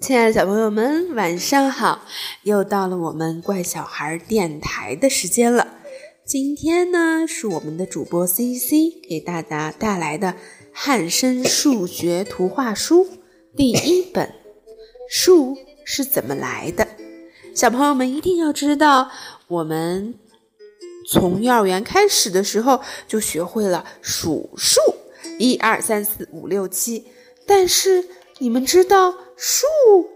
亲爱的小朋友们，晚上好！又到了我们怪小孩电台的时间了。今天呢，是我们的主播 C C 给大家带来的汉生数学图画书第一本。数是怎么来的？小朋友们一定要知道，我们从幼儿园开始的时候就学会了数数，一二三四五六七。但是你们知道数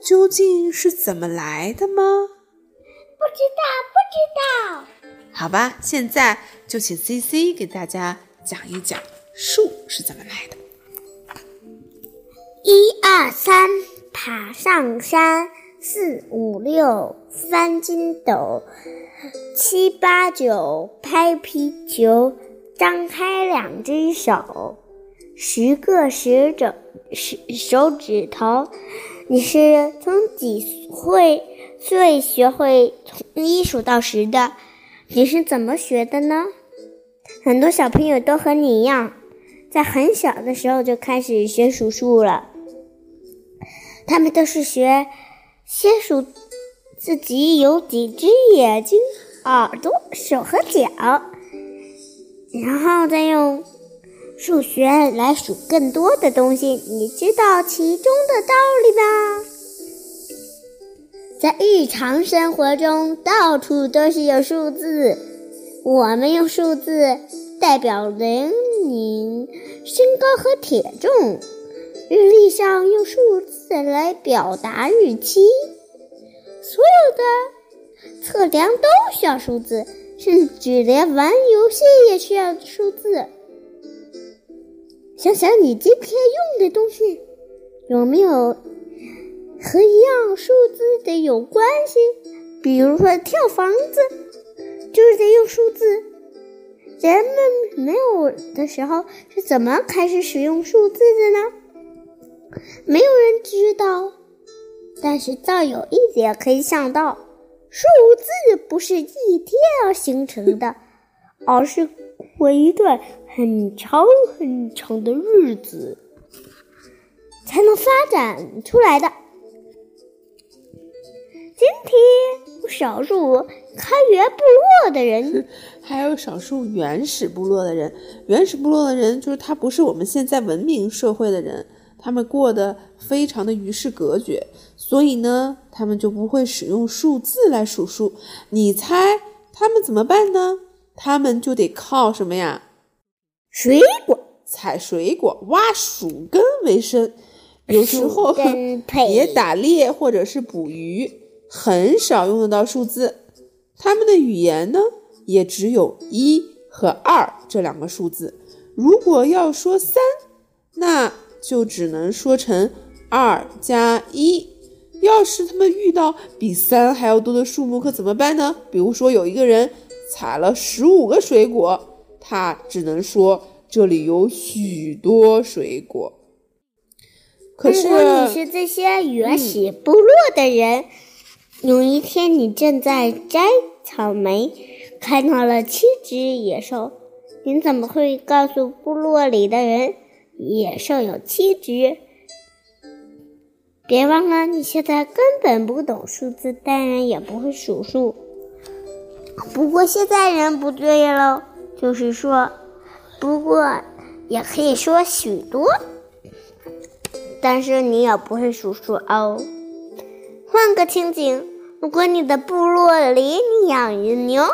究竟是怎么来的吗？不知道，不知道。好吧，现在就请 C C 给大家讲一讲数是怎么来的。一二三，爬上山；四五六，翻筋斗；七八九，拍皮球；张开两只手，十个十指十手指头。你是从几岁岁学会从一数到十的？你是怎么学的呢？很多小朋友都和你一样，在很小的时候就开始学数数了。他们都是学先数自己有几只眼睛、耳朵、手和脚，然后再用数学来数更多的东西。你知道其中的道理吗？在日常生活中，到处都是有数字。我们用数字代表年龄、身高和体重。日历上用数字来表达日期。所有的测量都需要数字，甚至连玩游戏也需要数字。想想你今天用的东西，有没有？和一样数字的有关系，比如说跳房子，就是得用数字。人们没有的时候是怎么开始使用数字的呢？没有人知道。但是倒有一点可以想到：数字不是一天而形成的，而是过一段很长很长的日子才能发展出来的。今天有少数开源部落的人，还有少数原始部落的人。原始部落的人就是他不是我们现在文明社会的人，他们过得非常的与世隔绝，所以呢，他们就不会使用数字来数数。你猜他们怎么办呢？他们就得靠什么呀？水果，采水果、挖树根为生，有时候也 打猎或者是捕鱼。很少用得到数字，他们的语言呢也只有一和二这两个数字。如果要说三，那就只能说成二加一。要是他们遇到比三还要多的数目，可怎么办呢？比如说有一个人采了十五个水果，他只能说这里有许多水果。可是，如果你是这些原始部落的人。有一天，你正在摘草莓，看到了七只野兽。你怎么会告诉部落里的人野兽有七只？别忘了，你现在根本不懂数字，当然也不会数数。不过现在人不对喽，就是说，不过也可以说许多，但是你也不会数数哦。换个情景。如果你的部落里你养着牛，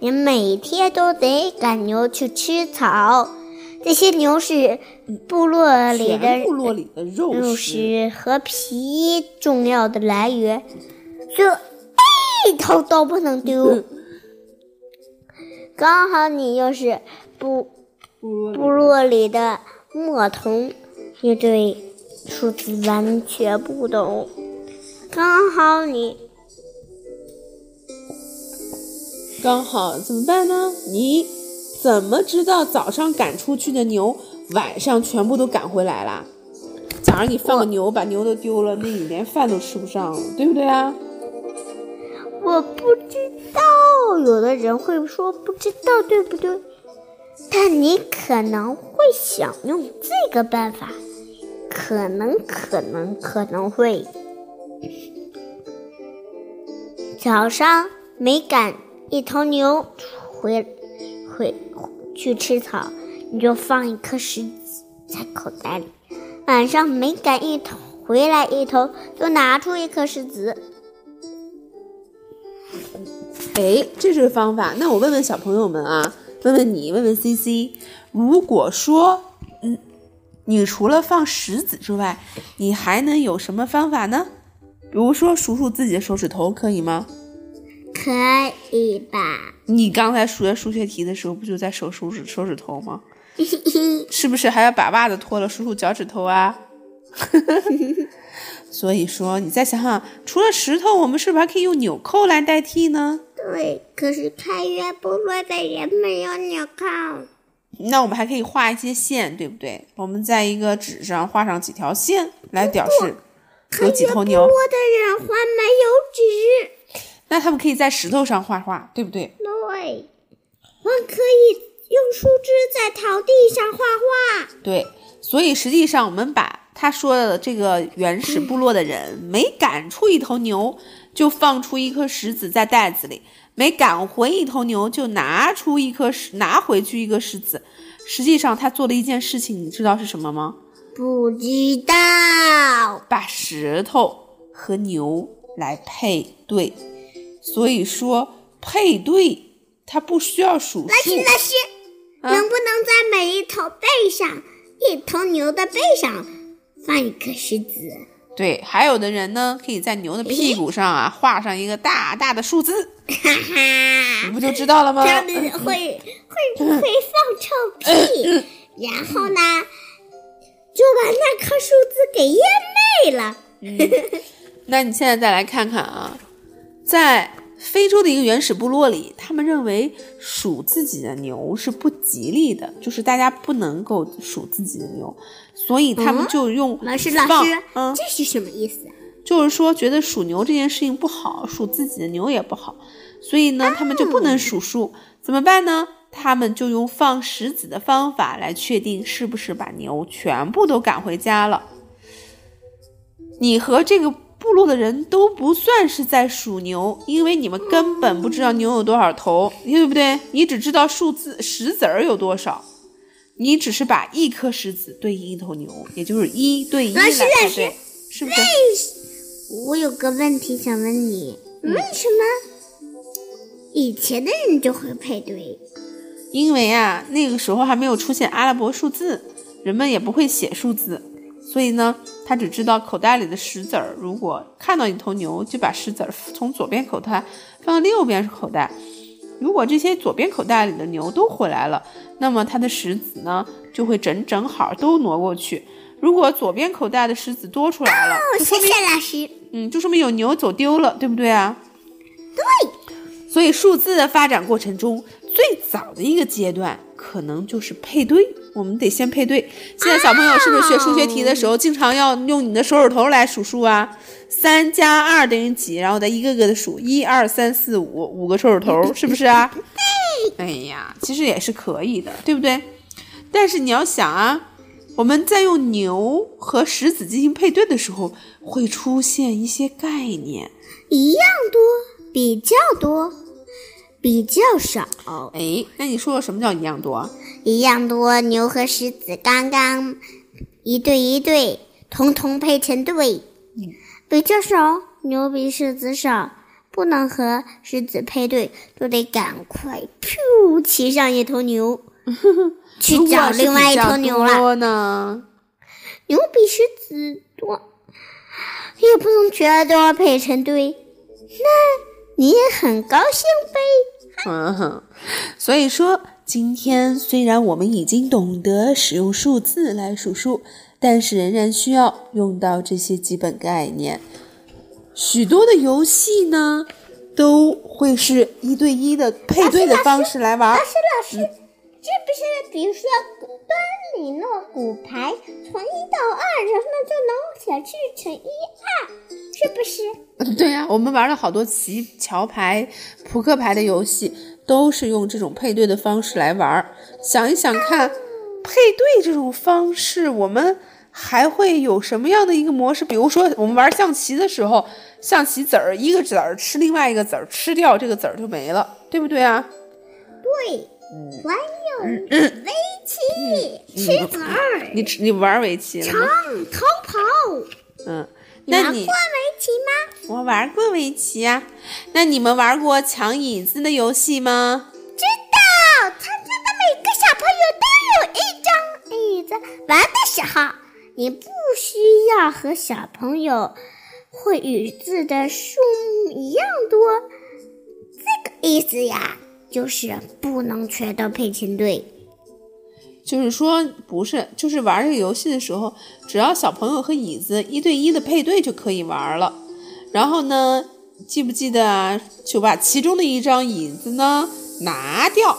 你每天都得赶牛去吃草。这些牛是部落里的部落里的肉食和皮重要的来源，这一头都不能丢。刚好你又是部部落里的牧童，你对数字完全不懂。刚好你。刚好怎么办呢？你怎么知道早上赶出去的牛晚上全部都赶回来了？早上你放个牛，把牛都丢了，那你连饭都吃不上，对不对啊？我不知道，有的人会说不知道，对不对？但你可能会想用这个办法，可能可能可能会。早上没赶一头牛回回去吃草，你就放一颗石子在口袋里。晚上没赶一头回来一头，就拿出一颗石子。哎，这是方法。那我问问小朋友们啊，问问你，问问 C C，如果说，嗯，你除了放石子之外，你还能有什么方法呢？比如说数数自己的手指头，可以吗？可以吧？你刚才数学数学题的时候，不就在手手指手指头吗？是不是还要把袜子脱了数数脚趾头啊？所以说，你再想想，除了石头，我们是不是还可以用纽扣来代替呢？对，可是开元部落的人没有纽扣。那我们还可以画一些线，对不对？我们在一个纸上画上几条线来表示有几头牛。部落的人画没有纸，那他们可以在石头上画画，对不对？对，我可以用树枝在草地上画画。对，所以实际上我们把他说的这个原始部落的人每赶出一头牛，就放出一颗石子在袋子里；每赶回一头牛，就拿出一颗石，拿回去一个石子。实际上，他做了一件事情，你知道是什么吗？不知道。把石头和牛来配对。所以说，配对它不需要数老师，老师，啊能不能在每一头背上，一头牛的背上放一颗石子？对，还有的人呢，可以在牛的屁股上啊画上一个大大的数字，哈哈你，不就知道了吗这？样子会会 会放臭屁，然后呢，就把那颗数字给淹没了。那你现在再来看看啊，在非洲的一个原始部落里，他们认为数自己的牛是不吉利的，就是大家不能够数自己的牛，所以他们就用老师，老放师，嗯，这是什么意思？就是说觉得数牛这件事情不好，数自己的牛也不好，所以呢，他们就不能数数，怎么办呢？他们就用放石子的方法来确定是不是把牛全部都赶回家了。你和这个部落的人都不算是在数牛，因为你们根本不知道牛有多少头，对不对？你只知道数字石子儿有多少，你只是把一颗石子对应一头牛，也就是一对一来配对，是不是？我有个问题想问你，嗯为什么以前的人就会配对？因为啊，那个时候还没有出现阿拉伯数字，人们也不会写数字，所以呢，他只知道口袋里的石子儿。如果看到一头牛，就把石子儿从左边口袋放到右边口袋。如果这些左边口袋里的牛都回来了，那么它的石子呢就会整整好都挪过去。如果左边口袋的石子多出来了，哦，就说明谢谢老师。嗯，就说明有牛走丢了，对不对啊？对。所以数字的发展过程中，最早的一个阶段可能就是配对，我们得先配对。现在小朋友是不是学数学题的时候，经常要用你的手指头来数数啊？三加二等于几？然后再一个个的数，一二三四五，五个手指头，是不是啊？哎呀，其实也是可以的，对不对？但是你要想啊，我们在用牛和石子进行配对的时候，会出现一些概念。一样多，比较多，比较少。哎，那你说说什么叫一样多？一样多，牛和狮子刚刚一对一对，统统配成对。比较少，牛比狮子少，不能和狮子配对，就得赶快噗骑上一头牛，去找另外一头牛了。多呢？牛比狮子多，也不能全都要配成对，那你也很高兴呗。嗯哼，所以说，今天虽然我们已经懂得使用数字来数数，但是仍然需要用到这些基本概念。许多的游戏呢，都会是一对一的配对的方式来玩老。师，老师，这不是比如说端里诺骨牌从一到二，然后呢就能显示成一二，是不是？对呀、我们玩了好多棋、桥牌、扑克牌的游戏，都是用这种配对的方式来玩。想一想看，配对这种方式，我们还会有什么样的一个模式？比如说，我们玩象棋的时候，象棋子儿一个子儿吃另外一个子儿，吃掉这个子儿就没了，对不对啊？对，还有围棋，吃子儿。你你玩围棋了吗？逃跑。嗯。你玩过围棋吗？我玩过围棋啊。那你们玩过抢椅子的游戏吗？知道，他家的每个小朋友都有一张椅子。玩的时候，你不需要和小朋友会椅子的数目一样多。这个意思呀，就是不能缺的配成对。就是说，不是，就是玩这个游戏的时候，只要小朋友和椅子一对一的配对就可以玩了。然后呢，记不记得啊？就把其中的一张椅子呢拿掉，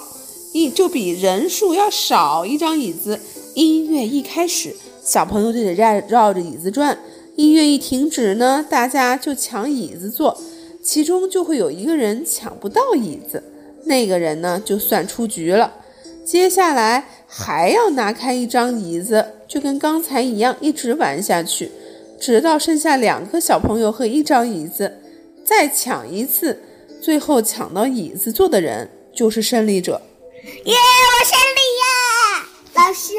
一就比人数要少一张椅子。音乐一开始，小朋友就得绕绕着椅子转；音乐一停止呢，大家就抢椅子坐，其中就会有一个人抢不到椅子，那个人呢就算出局了。接下来还要拿开一张椅子，就跟刚才一样，一直玩下去，直到剩下两个小朋友和一张椅子，再抢一次，最后抢到椅子坐的人就是胜利者。耶，我胜利呀！老师，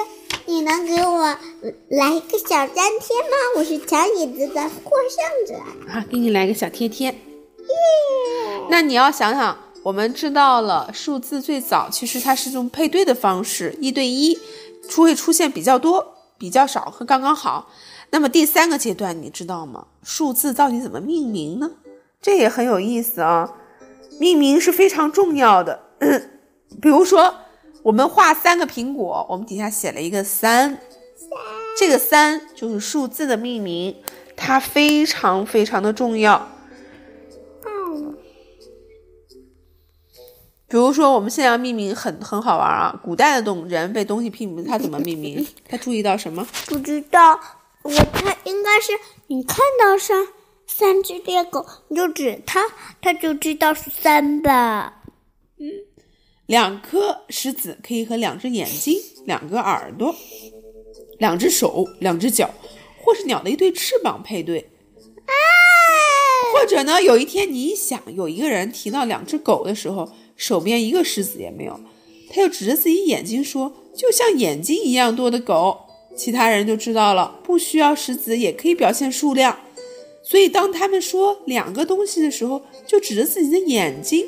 你能给我来一个小粘贴吗？我是抢椅子的获胜者。好，给你来个小贴贴。耶，那你要想想。我们知道了，数字最早其实它是用配对的方式，一对一，出会出现比较多、比较少和刚刚好。那么第三个阶段你知道吗？数字到底怎么命名呢？这也很有意思啊。命名是非常重要的。比如说，我们画三个苹果，我们底下写了一个三，这个三就是数字的命名，它非常非常的重要。比如说，我们现在要命名很很好玩啊！古代的动人被东西命名，他怎么命名？他注意到什么？不知道，我他应该是你看到三三只猎狗，你就指它，它就知道是三吧。嗯，两颗石子可以和两只眼睛、两个耳朵、两只手、两只脚，或是鸟的一对翅膀配对。或者呢，有一天你想，有一个人提到两只狗的时候。手边一个石子也没有，他又指着自己眼睛说：“就像眼睛一样多的狗。”其他人就知道了，不需要石子也可以表现数量。所以当他们说两个东西的时候，就指着自己的眼睛。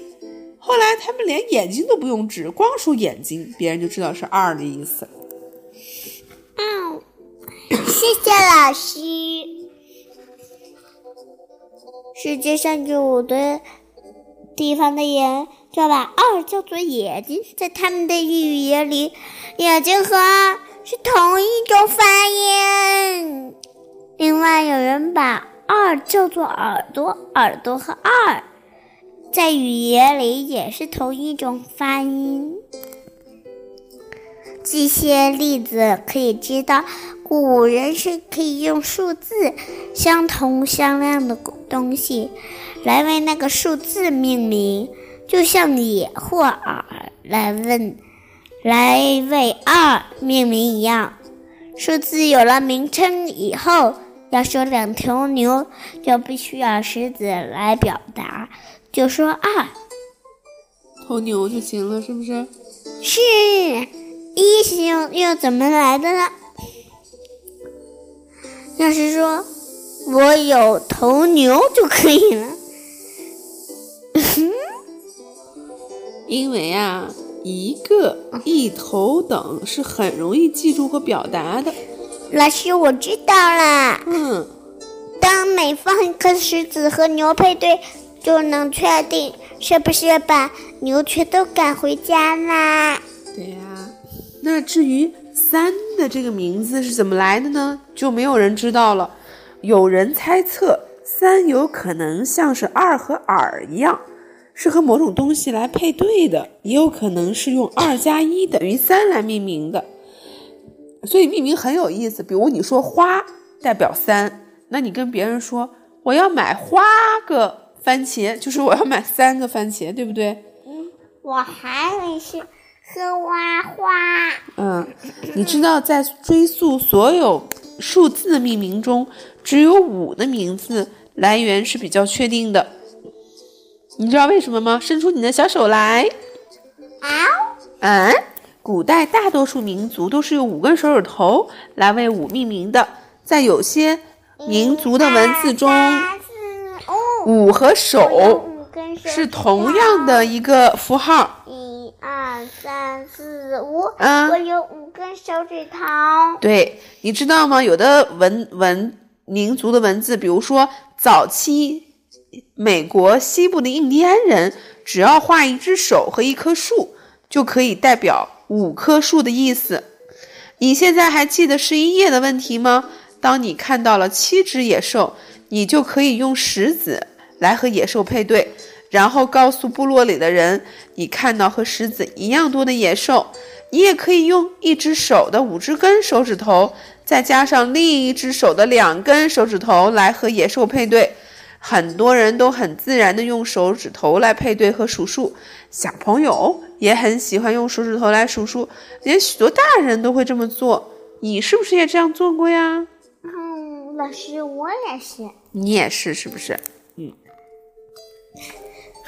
后来他们连眼睛都不用指，光说眼睛，别人就知道是二的意思。嗯，谢谢老师。世界上有的地方的人。就把二叫做眼睛，在他们的语言里，眼睛和是同一种发音。另外，有人把二叫做耳朵，耳朵和二在语言里也是同一种发音。这些例子可以知道，古人是可以用数字相同相量的东西来为那个数字命名。就像眼或尔来问，来为二命名一样，数字有了名称以后，要说两头牛，就必须要狮子来表达，就说二头牛就行了，是不是？是，一星又怎么来的呢？要是说我有头牛就可以了。因为啊，一个一头等是很容易记住和表达的。老师，我知道了。嗯，当每放一颗石子和牛配对，就能确定是不是把牛全都赶回家啦。对呀，那至于三的这个名字是怎么来的呢？就没有人知道了。有人猜测，三有可能像是二和耳一样。是和某种东西来配对的，也有可能是用二加一等于三来命名的，所以命名很有意思。比如你说花代表三，那你跟别人说我要买花个番茄，就是我要买三个番茄，对不对？嗯，我还以为是喝花花。嗯，你知道在追溯所有数字的命名中，只有五的名字来源是比较确定的。你知道为什么吗？伸出你的小手来。啊？嗯，古代大多数民族都是用五根手指头来为五命名的，在有些民族的文字中，五和手是同样的一个符号。一二三四五，嗯我有五根手指头。对，你知道吗？有的文文民族的文字，比如说早期。美国西部的印第安人只要画一只手和一棵树，就可以代表五棵树的意思。你现在还记得十一页的问题吗？当你看到了七只野兽，你就可以用石子来和野兽配对，然后告诉部落里的人你看到和石子一样多的野兽。你也可以用一只手的五只根手指头，再加上另一只手的两根手指头来和野兽配对。很多人都很自然的用手指头来配对和数数，小朋友也很喜欢用手指头来数数，连许多大人都会这么做。你是不是也这样做过呀？嗯，老师，我也是。你也是，是不是？嗯。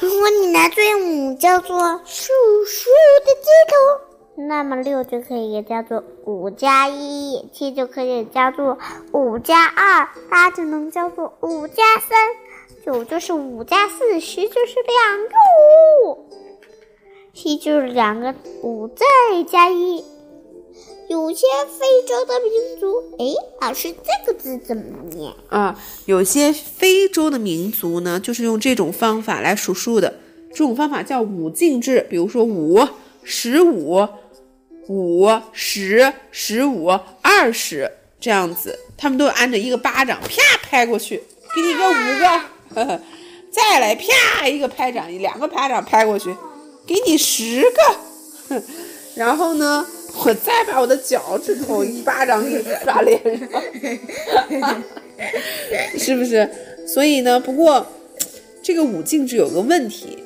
如果你拿对五叫做数数的尽头，那么六就可以叫做五加一，七就可以叫做五加二，八就能叫做五加三。九就是五加四，十就是两个五，七就是两个五再加一。有些非洲的民族，哎，老师这个字怎么念啊？有些非洲的民族呢，就是用这种方法来数数的，这种方法叫五进制。比如说五、十五、五、十、十五、二十这样子，他们都按着一个巴掌啪拍过去，给你个五个。再来啪一个拍掌，两个巴掌拍过去，给你十个。然后呢，我再把我的脚趾头一巴掌给刷脸上，是不是？所以呢，不过这个五进制有个问题，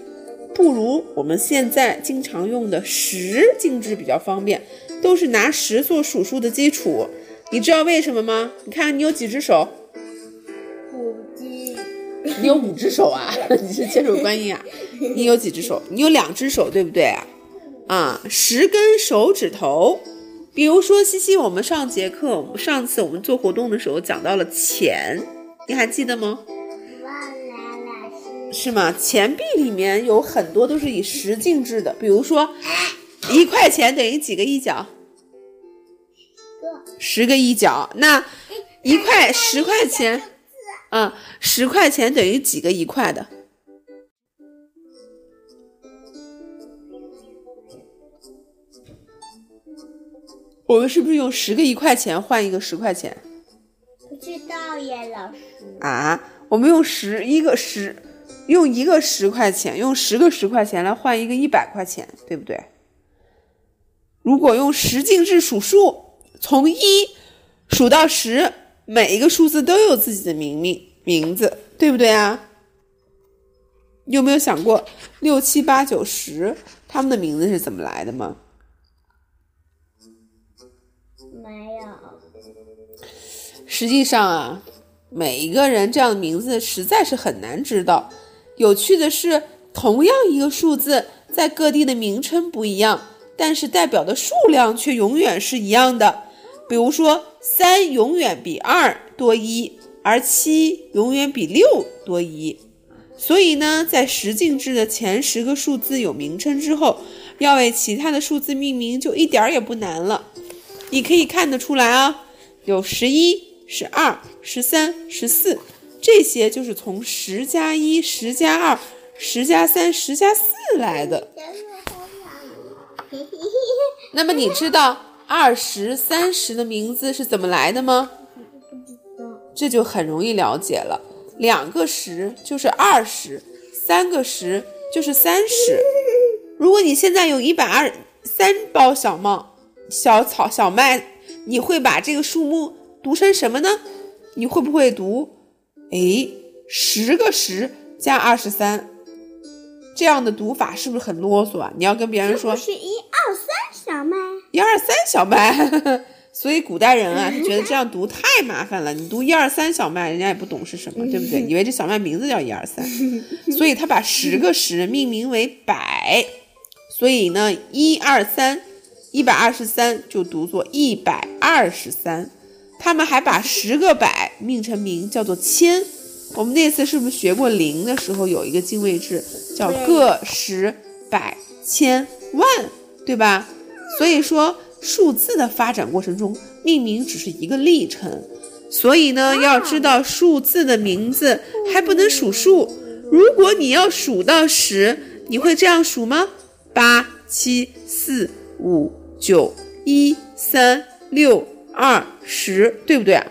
不如我们现在经常用的十进制比较方便，都是拿十做数数的基础。你知道为什么吗？你看你有几只手？你有五只手啊？你是千手观音啊？你有几只手？你有两只手，对不对啊？啊，十根手指头。比如说，西西，我们上节课，我们上次我们做活动的时候讲到了钱，你还记得吗？是吗？钱币里面有很多都是以十进制的，比如说，一块钱等于几个一角？十个一角。那一块十块钱。嗯，十块钱等于几个一块的？我们是不是用十个一块钱换一个十块钱？不知道耶，老师。啊，我们用十一个十，用一个十块钱，用十个十块钱来换一个一百块钱，对不对？如果用十进制数数，从一数到十。每一个数字都有自己的名名名字，对不对啊？你有没有想过六七八九十他们的名字是怎么来的吗？没有。实际上啊，每一个人这样的名字实在是很难知道。有趣的是，同样一个数字，在各地的名称不一样，但是代表的数量却永远是一样的。比如说，三永远比二多一，而七永远比六多一。所以呢，在十进制的前十个数字有名称之后，要为其他的数字命名就一点儿也不难了。你可以看得出来啊，有十一、十二、十三、十四，这些就是从十加一、十加二、十加三、十加四来的。那么你知道？二十三十的名字是怎么来的吗？这就很容易了解了。两个十就是二十，三个十就是三十。如果你现在有一百二三包小麦，小草小麦，你会把这个数目读成什么呢？你会不会读？哎，十个十加二十三，这样的读法是不是很啰嗦啊？你要跟别人说是一二三小麦，一二三小麦。所以古代人啊，他觉得这样读太麻烦了。你读一二三小麦，人家也不懂是什么，对不对？以为这小麦名字叫一二三，所以他把十个十命名为百。所以呢，一二三，一百二十三就读作一百二十三。他们还把十个百命成名，叫做千。我们那次是不是学过零的时候有一个进位制，叫个、十、百、千、万，对吧？所以说。数字的发展过程中，命名只是一个历程，所以呢，要知道数字的名字还不能数数。如果你要数到十，你会这样数吗？八七四五九一三六二十，对不对啊？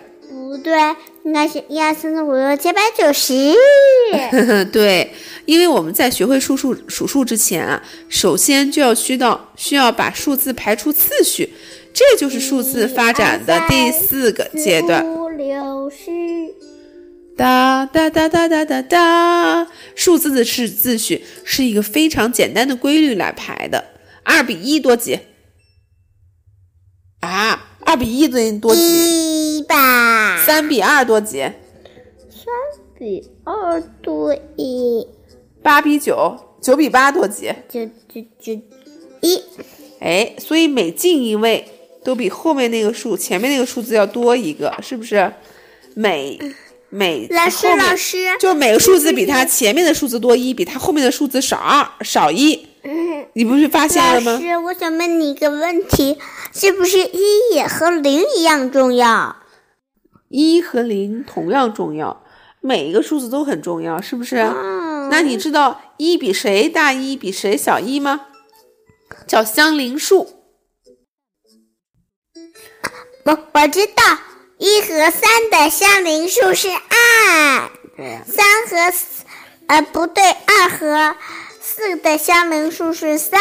不对，应该是一二三四五六七八九十。对。因为我们在学会数数数数之前啊，首先就要需到需要把数字排出次序，这就是数字发展的第四个阶段。五六十，哒哒哒哒哒哒哒，数字的是秩序是一个非常简单的规律来排的。二比一多几？啊，二比一等于多几？三比二多几？三比二多一。八比九，九比八多几？九九九一。哎，所以每进一位都比后面那个数、前面那个数字要多一个，是不是？每每老师老师，就每个数字比它前面的数字多一，比它后面的数字少二少一。你不是发现了吗？老师，我想问你一个问题，是不是一也和零一样重要？一和零同样重要，每一个数字都很重要，是不是？那你知道一比谁大一，比谁小一吗？叫相邻数。我我知道，一和三的相邻数是二。三和呃不对，二和四的相邻数是三。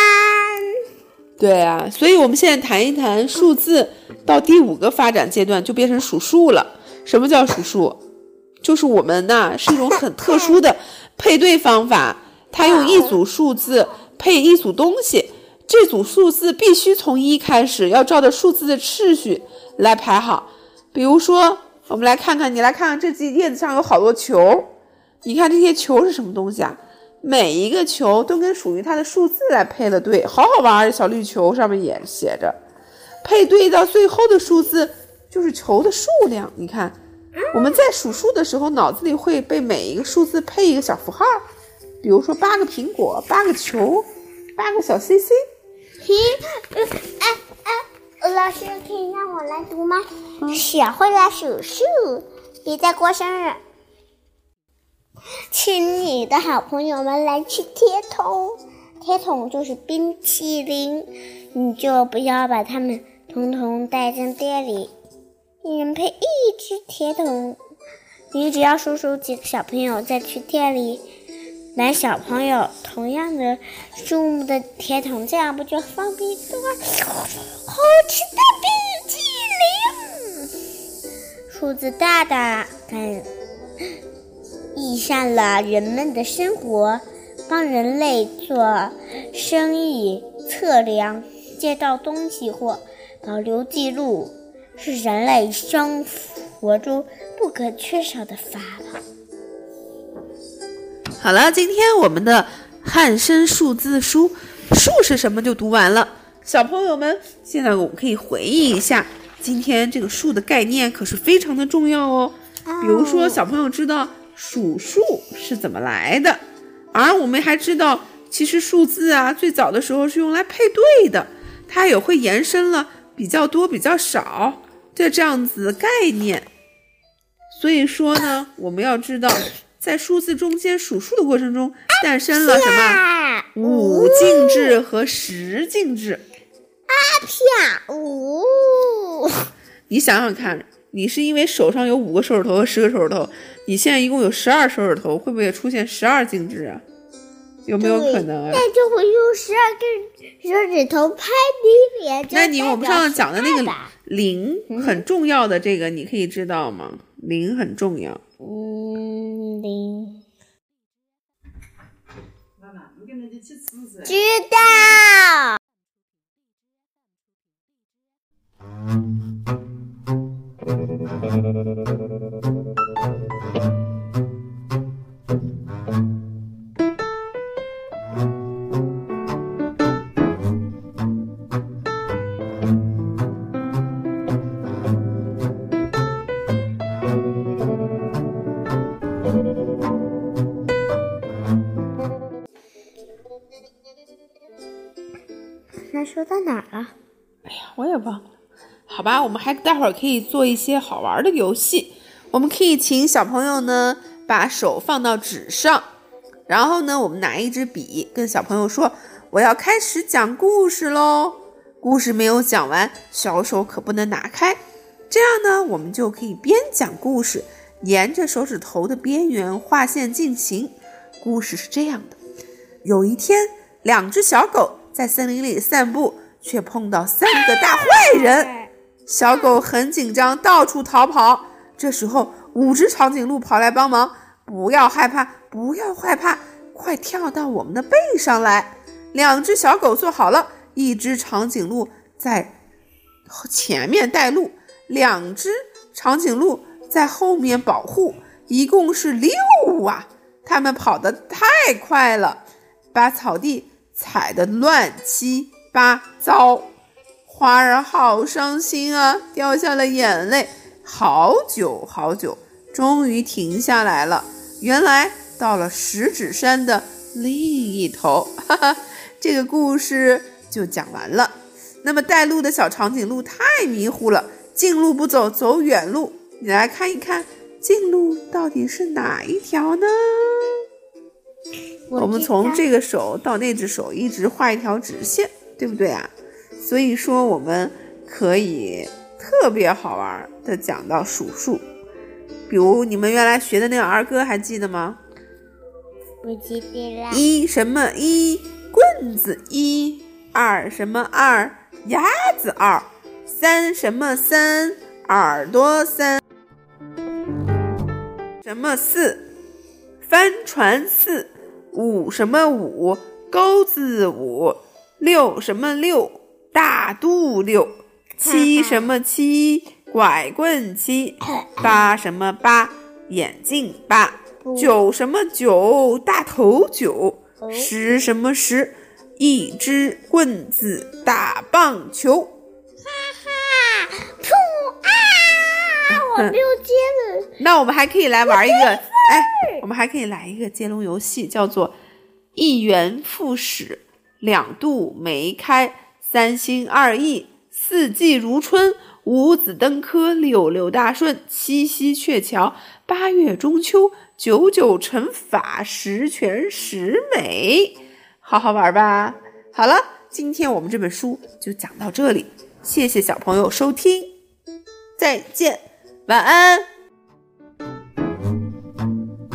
对啊，所以我们现在谈一谈数字到第五个发展阶段就变成数数了。什么叫数数？就是我们呐是一种很特殊的。配对方法，它用一组数字配一组东西，这组数字必须从一开始，要照着数字的次序来排好。比如说，我们来看看，你来看看这几叶子上有好多球，你看这些球是什么东西啊？每一个球都跟属于它的数字来配了对，好好玩儿。小绿球上面也写着，配对到最后的数字就是球的数量，你看。我们在数数的时候，脑子里会被每一个数字配一个小符号，比如说八个苹果、八个球、八个小 C C。嘿，哎哎，老师可以让我来读吗？学会了数数，别再过生日，请你的好朋友们来吃铁桶。铁桶就是冰淇淋，你就不要把它们统统带进店里。一人配一只铁桶，你只要数数几个小朋友再去店里买小朋友同样的数目的铁桶，这样不就方便多了？好吃的冰淇淋，数字大大改改善了。人们的生活，帮人类做生意、测量、借到东西或保留记录。是人类生活中不可缺少的法宝。好了，今天我们的汉生数字书“数是什么”就读完了。小朋友们，现在我们可以回忆一下，今天这个数的概念可是非常的重要哦。比如说，小朋友知道数数是怎么来的，而我们还知道，其实数字啊，最早的时候是用来配对的，它也会延伸了比较多、比较少。就这样子概念，所以说呢，我们要知道，在数字中间数数的过程中，诞生了什么五进制和十进制。阿飘五！你想想看，你是因为手上有五个手指头和十个手指头，你现在一共有十二手指头，会不会出现十二进制啊？有没有可能啊？那就会用十二根手指头拍你脸。那你我们上次讲的那个零很重要的这个，你可以知道吗？零很重要。嗯，零。知道。说到哪儿了？哎呀，我也忘了。好吧，我们还待会儿可以做一些好玩的游戏。我们可以请小朋友呢把手放到纸上，然后呢，我们拿一支笔，跟小朋友说：“我要开始讲故事喽。”故事没有讲完，小手可不能拿开。这样呢，我们就可以边讲故事，沿着手指头的边缘画线进行。故事是这样的：有一天，两只小狗。在森林里散步，却碰到三个大坏人。小狗很紧张，到处逃跑。这时候，五只长颈鹿跑来帮忙。不要害怕，不要害怕，快跳到我们的背上来。两只小狗坐好了，一只长颈鹿在前面带路，两只长颈鹿在后面保护，一共是六啊！它们跑得太快了，把草地。踩得乱七八糟，花儿好伤心啊，掉下了眼泪。好久好久，终于停下来了。原来到了十指山的另一头，哈哈，这个故事就讲完了。那么带路的小长颈鹿太迷糊了，近路不走，走远路。你来看一看，近路到底是哪一条呢？我们从这个手到那只手一直画一条直线，对不对啊？所以说我们可以特别好玩的讲到数数，比如你们原来学的那个儿歌还记得吗？不记得了。一什么一棍子一，二什么二鸭子二，三什么三耳朵三，什么四帆船四。五什么五钩子五，六什么六大肚六，七什么七拐棍七，八什么八眼镜八，九什么九大头九，十什么十一只棍子打棒球。哈哈，兔啊！我没有接了。那我们还可以来玩一个。哎，我们还可以来一个接龙游戏，叫做“一元复始，两度梅开，三心二意，四季如春，五子登科，六六大顺，七夕鹊桥，八月中秋，九九乘法，十全十美”，好好玩吧？好了，今天我们这本书就讲到这里，谢谢小朋友收听，再见，晚安。